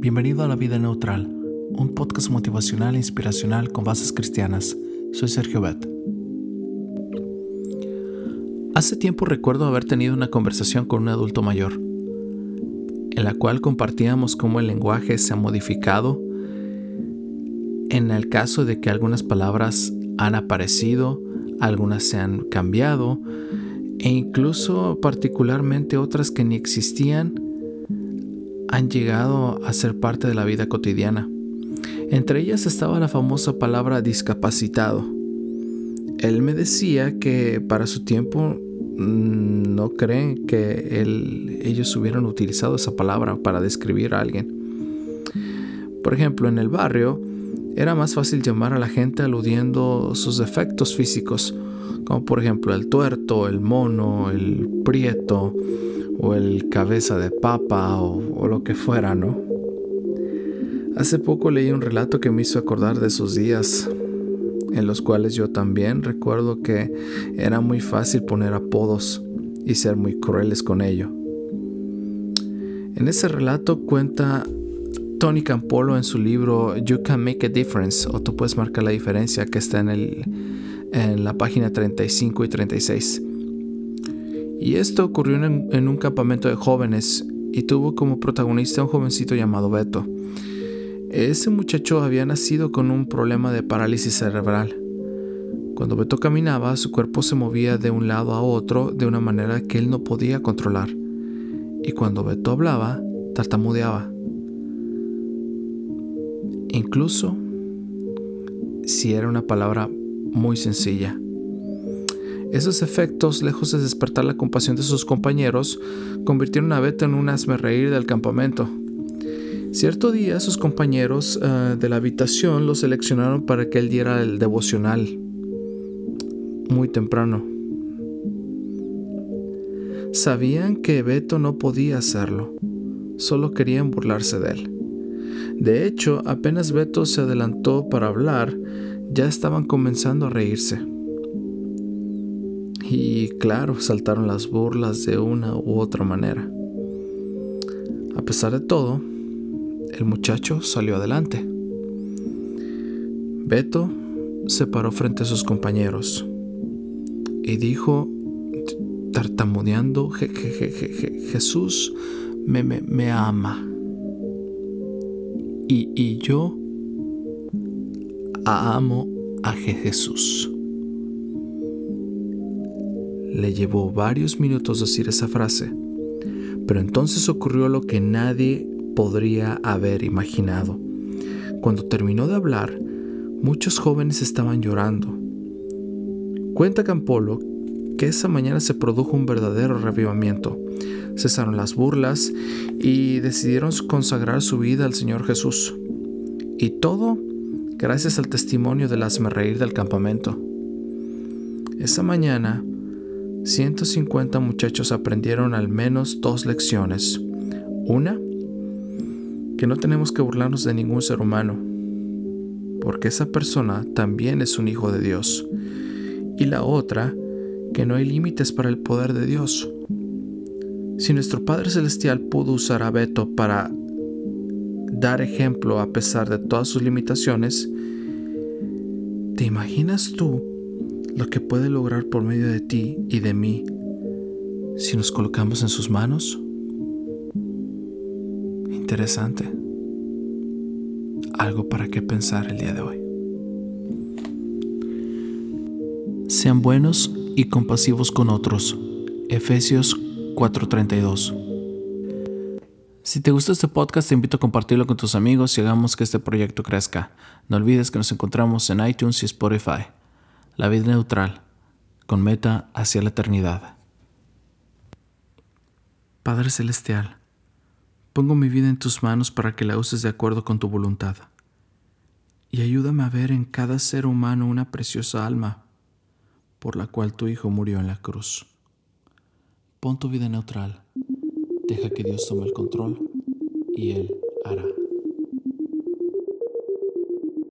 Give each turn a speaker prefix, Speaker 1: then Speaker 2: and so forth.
Speaker 1: Bienvenido a La Vida Neutral, un podcast motivacional e inspiracional con bases cristianas. Soy Sergio Bet. Hace tiempo recuerdo haber tenido una conversación con un adulto mayor, en la cual compartíamos cómo el lenguaje se ha modificado en el caso de que algunas palabras han aparecido, algunas se han cambiado e incluso particularmente otras que ni existían han llegado a ser parte de la vida cotidiana. Entre ellas estaba la famosa palabra discapacitado. Él me decía que para su tiempo mm, no creen que ellos hubieran utilizado esa palabra para describir a alguien. Por ejemplo, en el barrio era más fácil llamar a la gente aludiendo sus defectos físicos como por ejemplo el tuerto, el mono, el prieto o el cabeza de papa o, lo que fuera, ¿no? Hace poco leí un relato que me hizo acordar de esos días en los cuales yo también recuerdo que era muy fácil poner apodos y ser muy crueles con ello. En ese relato cuenta Tony Campolo en su libro You Can Make a Difference o tú puedes marcar la diferencia que está en el en la página 35 y 36. Y esto ocurrió en, un campamento de jóvenes y tuvo como protagonista un jovencito llamado Beto. Ese muchacho había nacido con un problema de parálisis cerebral. Cuando Beto caminaba, su cuerpo se movía de un lado a otro de una manera que él no podía controlar. Y cuando Beto hablaba, tartamudeaba. Incluso si era una palabra muy sencilla. Esos efectos, lejos de despertar la compasión de sus compañeros, convirtieron a Beto en un asme reír del campamento. Cierto día sus compañeros eh, de la habitación lo seleccionaron para que él diera el devocional muy temprano. Sabían que Beto no podía hacerlo, solo querían burlarse de él. De hecho, apenas Beto se adelantó para hablar, ya estaban comenzando a reírse. Y claro, saltaron las burlas de una u otra manera. A pesar de todo, el muchacho salió adelante. Beto se paró frente a sus compañeros y dijo, tartamudeando, Jesús me, me, ama. Y, y yo amo a Jesús. Le llevó varios minutos decir esa frase, pero entonces ocurrió lo que nadie podría haber imaginado. Cuando terminó de hablar, muchos jóvenes estaban llorando. Cuenta Campolo que esa mañana se produjo un verdadero revivamiento. Cesaron las burlas y decidieron consagrar su vida al Señor Jesús. Y todo gracias al testimonio del reír del campamento. Esa mañana, 150 muchachos aprendieron al menos dos lecciones. Una, que no tenemos que burlarnos de ningún ser humano, porque esa persona también es un hijo de Dios. Y la otra, que no hay límites para el poder de Dios. Si nuestro Padre Celestial pudo usar a Beto para dar ejemplo a pesar de todas sus limitaciones, ¿te imaginas tú lo que puede lograr por medio de ti y de mí si nos colocamos en sus manos? Interesante. Algo para qué pensar el día de hoy. Sean buenos y compasivos con otros. Efesios 4:32 si te gustó este podcast, te invito a compartirlo con tus amigos y hagamos que este proyecto crezca. No olvides que nos encontramos en iTunes y Spotify. La vida neutral, con meta hacia la eternidad. Padre Celestial, pongo mi vida en tus manos para que la uses de acuerdo con tu voluntad. Y ayúdame a ver en cada ser humano una preciosa alma por la cual tu Hijo murió en la cruz. Pon tu vida neutral Deja que Dios tome el control y Él hará.